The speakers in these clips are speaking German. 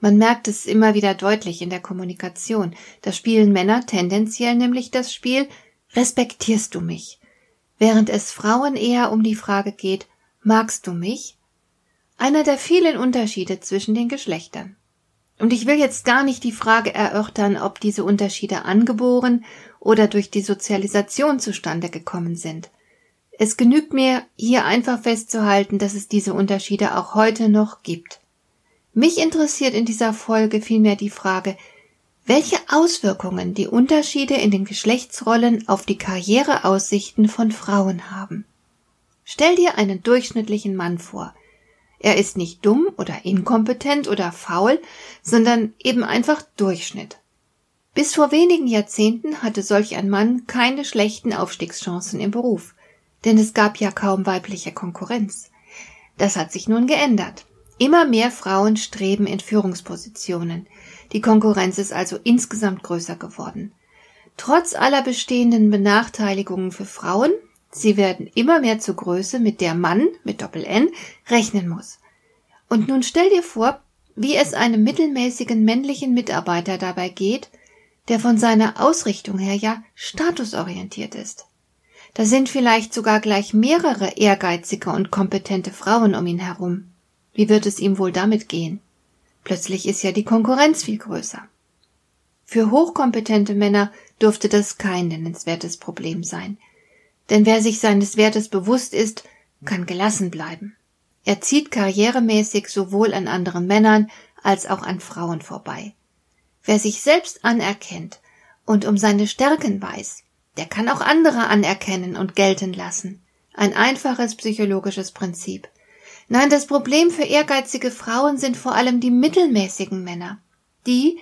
Man merkt es immer wieder deutlich in der Kommunikation. Da spielen Männer tendenziell nämlich das Spiel Respektierst du mich? Während es Frauen eher um die Frage geht Magst du mich? Einer der vielen Unterschiede zwischen den Geschlechtern. Und ich will jetzt gar nicht die Frage erörtern, ob diese Unterschiede angeboren oder durch die Sozialisation zustande gekommen sind. Es genügt mir, hier einfach festzuhalten, dass es diese Unterschiede auch heute noch gibt. Mich interessiert in dieser Folge vielmehr die Frage, welche Auswirkungen die Unterschiede in den Geschlechtsrollen auf die Karriereaussichten von Frauen haben. Stell dir einen durchschnittlichen Mann vor. Er ist nicht dumm oder inkompetent oder faul, sondern eben einfach Durchschnitt. Bis vor wenigen Jahrzehnten hatte solch ein Mann keine schlechten Aufstiegschancen im Beruf denn es gab ja kaum weibliche Konkurrenz. Das hat sich nun geändert. Immer mehr Frauen streben in Führungspositionen. Die Konkurrenz ist also insgesamt größer geworden. Trotz aller bestehenden Benachteiligungen für Frauen, sie werden immer mehr zur Größe, mit der Mann mit Doppel N rechnen muss. Und nun stell dir vor, wie es einem mittelmäßigen männlichen Mitarbeiter dabei geht, der von seiner Ausrichtung her ja statusorientiert ist. Da sind vielleicht sogar gleich mehrere ehrgeizige und kompetente Frauen um ihn herum. Wie wird es ihm wohl damit gehen? Plötzlich ist ja die Konkurrenz viel größer. Für hochkompetente Männer dürfte das kein nennenswertes Problem sein. Denn wer sich seines Wertes bewusst ist, kann gelassen bleiben. Er zieht karrieremäßig sowohl an anderen Männern als auch an Frauen vorbei. Wer sich selbst anerkennt und um seine Stärken weiß, der kann auch andere anerkennen und gelten lassen. Ein einfaches psychologisches Prinzip. Nein, das Problem für ehrgeizige Frauen sind vor allem die mittelmäßigen Männer. Die,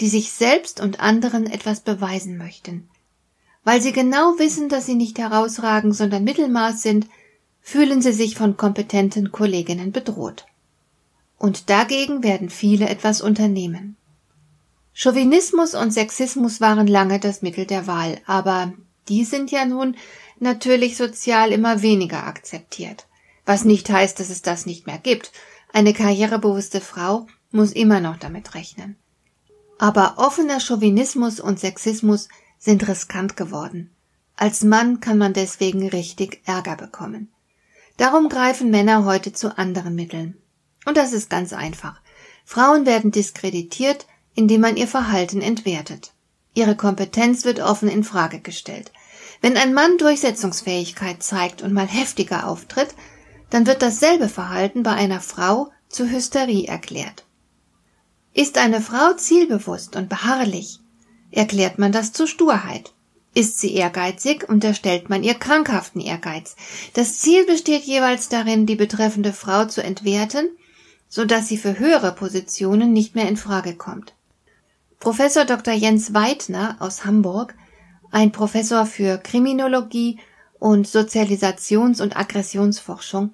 die sich selbst und anderen etwas beweisen möchten. Weil sie genau wissen, dass sie nicht herausragen, sondern Mittelmaß sind, fühlen sie sich von kompetenten Kolleginnen bedroht. Und dagegen werden viele etwas unternehmen. Chauvinismus und Sexismus waren lange das Mittel der Wahl, aber die sind ja nun natürlich sozial immer weniger akzeptiert. Was nicht heißt, dass es das nicht mehr gibt. Eine karrierebewusste Frau muss immer noch damit rechnen. Aber offener Chauvinismus und Sexismus sind riskant geworden. Als Mann kann man deswegen richtig Ärger bekommen. Darum greifen Männer heute zu anderen Mitteln. Und das ist ganz einfach. Frauen werden diskreditiert, indem man ihr Verhalten entwertet. Ihre Kompetenz wird offen in Frage gestellt. Wenn ein Mann Durchsetzungsfähigkeit zeigt und mal heftiger auftritt, dann wird dasselbe Verhalten bei einer Frau zu Hysterie erklärt. Ist eine Frau zielbewusst und beharrlich, erklärt man das zu Sturheit. Ist sie ehrgeizig, unterstellt man ihr krankhaften Ehrgeiz. Das Ziel besteht jeweils darin, die betreffende Frau zu entwerten, so dass sie für höhere Positionen nicht mehr in Frage kommt. Professor Dr. Jens Weidner aus Hamburg, ein Professor für Kriminologie und Sozialisations- und Aggressionsforschung,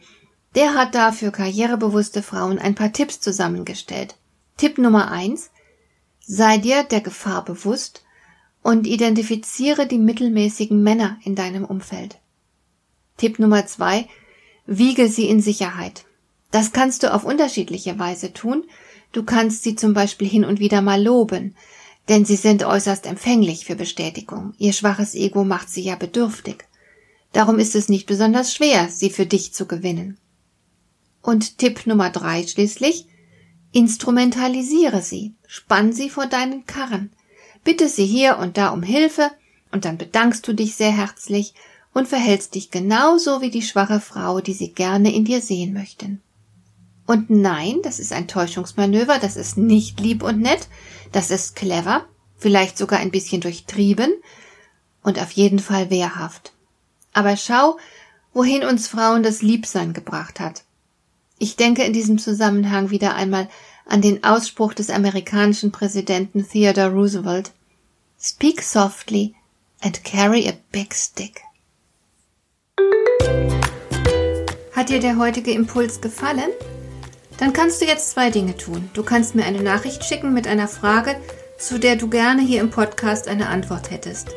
der hat da für karrierebewusste Frauen ein paar Tipps zusammengestellt. Tipp Nummer eins: Sei dir der Gefahr bewusst und identifiziere die mittelmäßigen Männer in deinem Umfeld. Tipp Nummer zwei: Wiege sie in Sicherheit. Das kannst du auf unterschiedliche Weise tun, Du kannst sie zum Beispiel hin und wieder mal loben, denn sie sind äußerst empfänglich für Bestätigung. Ihr schwaches Ego macht sie ja bedürftig. Darum ist es nicht besonders schwer, sie für dich zu gewinnen. Und Tipp Nummer drei schließlich, instrumentalisiere sie, spann sie vor deinen Karren, bitte sie hier und da um Hilfe, und dann bedankst du dich sehr herzlich und verhältst dich genauso wie die schwache Frau, die sie gerne in dir sehen möchten. Und nein, das ist ein Täuschungsmanöver, das ist nicht lieb und nett, das ist clever, vielleicht sogar ein bisschen durchtrieben und auf jeden Fall wehrhaft. Aber schau, wohin uns Frauen das Liebsein gebracht hat. Ich denke in diesem Zusammenhang wieder einmal an den Ausspruch des amerikanischen Präsidenten Theodore Roosevelt Speak softly and carry a big stick. Hat dir der heutige Impuls gefallen? Dann kannst du jetzt zwei Dinge tun. Du kannst mir eine Nachricht schicken mit einer Frage, zu der du gerne hier im Podcast eine Antwort hättest.